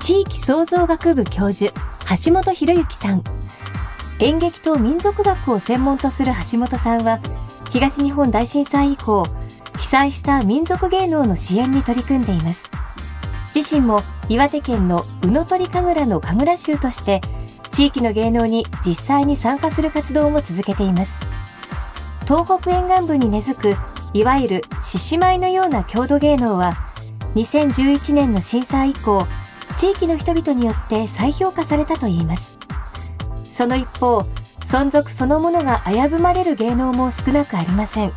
地域創造学部教授、橋本博之さん。演劇と民族学を専門とする橋本さんは、東日本大震災以降、被災した民族芸能の支援に取り組んでいます。自身も岩手県の宇野鳥神楽の神楽衆として、地域の芸能に実際に参加する活動も続けています。東北沿岸部に根付く、いわゆる獅子舞のような郷土芸能は、2011年の震災以降、地域の人々によって再評価されたといいます。その一方、存続そのものが危ぶまれる芸能も少なくありません。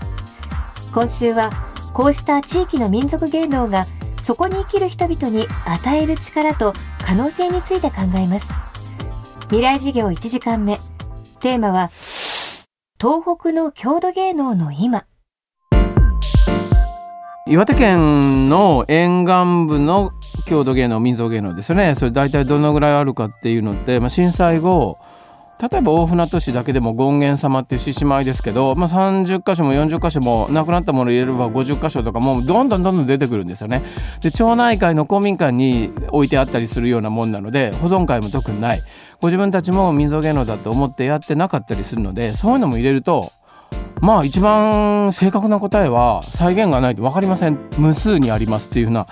今週は、こうした地域の民族芸能が、そこに生きる人々に与える力と可能性について考えます。未来事業1時間目。テーマは、東北の郷土芸能の今。岩手県の沿岸部の郷土芸能民族芸能ですよねそれ大体どのぐらいあるかっていうのって、まあ、震災後例えば大船渡市だけでも権現様っていう獅子舞ですけど、まあ、30箇所も40箇所もなくなったもの入れれば50箇所とかもうどんどんどんどん出てくるんですよね。で町内会の公民館に置いてあったりするようなもんなので保存会も特にないご自分たちも民族芸能だと思ってやってなかったりするのでそういうのも入れるとまあ一番正確な答えは再現がないと分かりません。無数にありますっていうふうな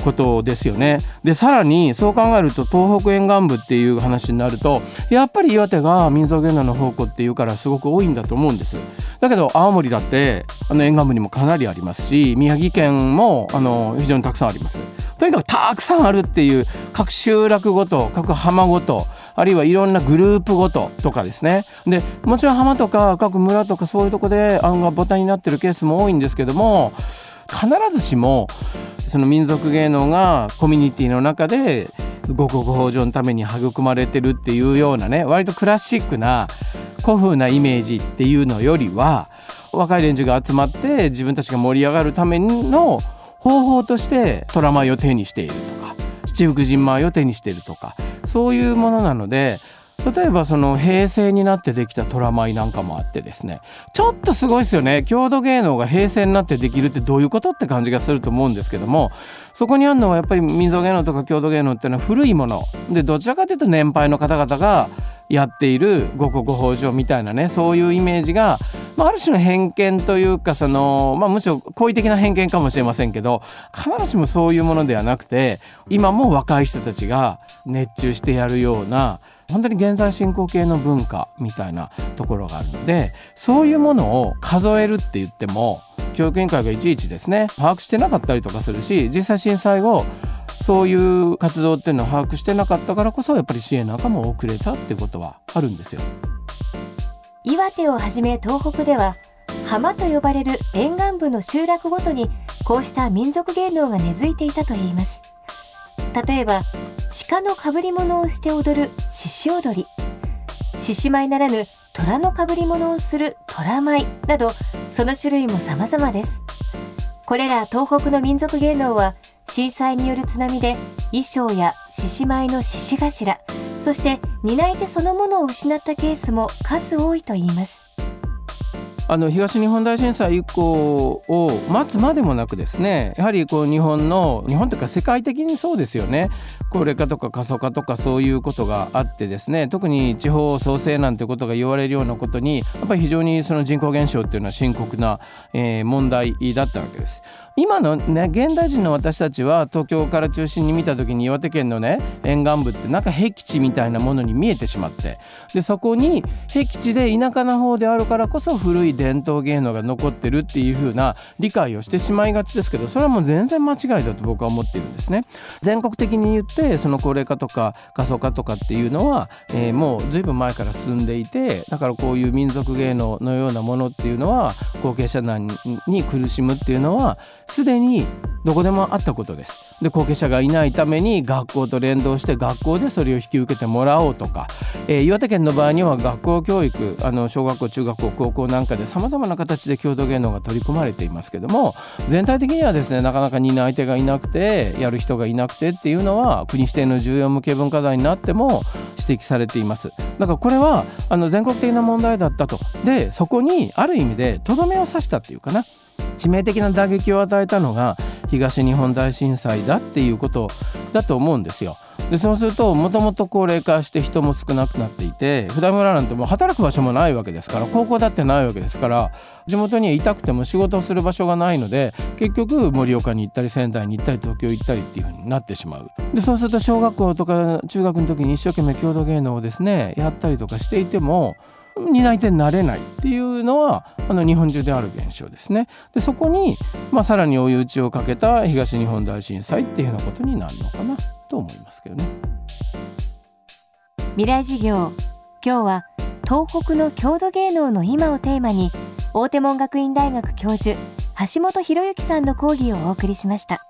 ことですよね。でさらにそう考えると東北沿岸部っていう話になるとやっぱり岩手が民族芸能の宝庫っていうからすごく多いんだと思うんです。だけど青森だってあの沿岸部にもかなりありますし宮城県もあの非常にたくさんあります。とにかくたくさんあるっていう各集落ごと各浜ごとあるいはいろんなグループごととかですねでもちろん浜とか各村とかそういうとこで案がボタンになってるケースも多いんですけども必ずしもその民族芸能がコミュニティの中で五穀豊穣のために育まれてるっていうようなね割とクラシックな古風なイメージっていうのよりは若い連中が集まって自分たちが盛り上がるための方法として虎舞を手にしているとか七福神舞を手にしているとかそういうものなので例えばその平成になってできた虎舞なんかもあってですね。ちょっとすごいですよね。郷土芸能が平成になってできるってどういうことって感じがすると思うんですけども。そこにあるのはやっぱり民族芸能とか郷土芸能っていうのは古いもの。でどちらかというと年配の方々がやっている五穀豊穣みたいなねそういうイメージが、まあ、ある種の偏見というかその、まあ、むしろ好意的な偏見かもしれませんけど必ずしもそういうものではなくて今も若い人たちが熱中してやるような本当に現在進行形の文化みたいなところがあるのでそういうものを数えるって言っても教育委員会がいちいちですね把握してなかったりとかするし実際震災後そういう活動っていうのを把握してなかったからこそやっぱり支援なんかも遅れたってことはあるんですよ。岩手をはじめ東北では浜と呼ばれる沿岸部の集落ごとにこうした民族芸能が根付いていたといいます。例えば鹿の被り物をして踊る獅子踊り獅子舞ならぬ虎の被り物をする虎舞などその種類も様々です。これら東北の民族芸能は震災による津波で衣装や獅子舞の獅子頭そして担い手そのものを失ったケースも数多いといいますあの東日本大震災以降を待つまでもなくですねやはりこう日本の日本というか世界的にそうですよね高齢化とか過疎化とかそういうことがあってですね特に地方創生なんてことが言われるようなことにやっぱり非常にその人口減少っていうのは深刻な、えー、問題だったわけです。今のね現代人の私たちは東京から中心に見た時に岩手県のね沿岸部ってなんか僻地みたいなものに見えてしまってでそこに僻地で田舎の方であるからこそ古い伝統芸能が残ってるっていう風な理解をしてしまいがちですけどそれはもう全然間違いだと僕は思っているんですね。全国的に言ってその高齢化とか過疎化とかっていうのは、えー、もう随分前から進んでいてだからこういう民族芸能のようなものっていうのは後継者難に苦しむっていうのはすでにどこでもあったことです。で後継者がいないために学校と連動して学校でそれを引き受けてもらおうとか、えー、岩手県の場合には学校教育あの小学校中学校高校なんかでさまざまな形で郷土芸能が取り組まれていますけども全体的にはですねなかなか担い手がいなくてやる人がいなくてっていうのは国指定の重要無形文化財になっても指摘されています。だからこれはあの全国的な問題だったとでそこにある意味でとどめを刺したっていうかな致命的な打撃を与えたのが東日本大震災だっていうことだと思うんですよ。でそうするともともと高齢化して人も少なくなっていて普段村なんてもう働く場所もないわけですから高校だってないわけですから地元にいたくても仕事をする場所がないので結局盛岡に行ったり仙台に行ったり東京行ったりっていう風になってしまうでそうすると小学校とか中学の時に一生懸命郷土芸能をですねやったりとかしていても担い手になれないっていうのはあの日本中である現象ですね。でそこに、まあ、さらに追い打ちをかけた東日本大震災っていうようなことになるのかなと思いますけどね。未来事業今日は東北の郷土芸能の今をテーマに大手門学院大学教授橋本博之さんの講義をお送りしました。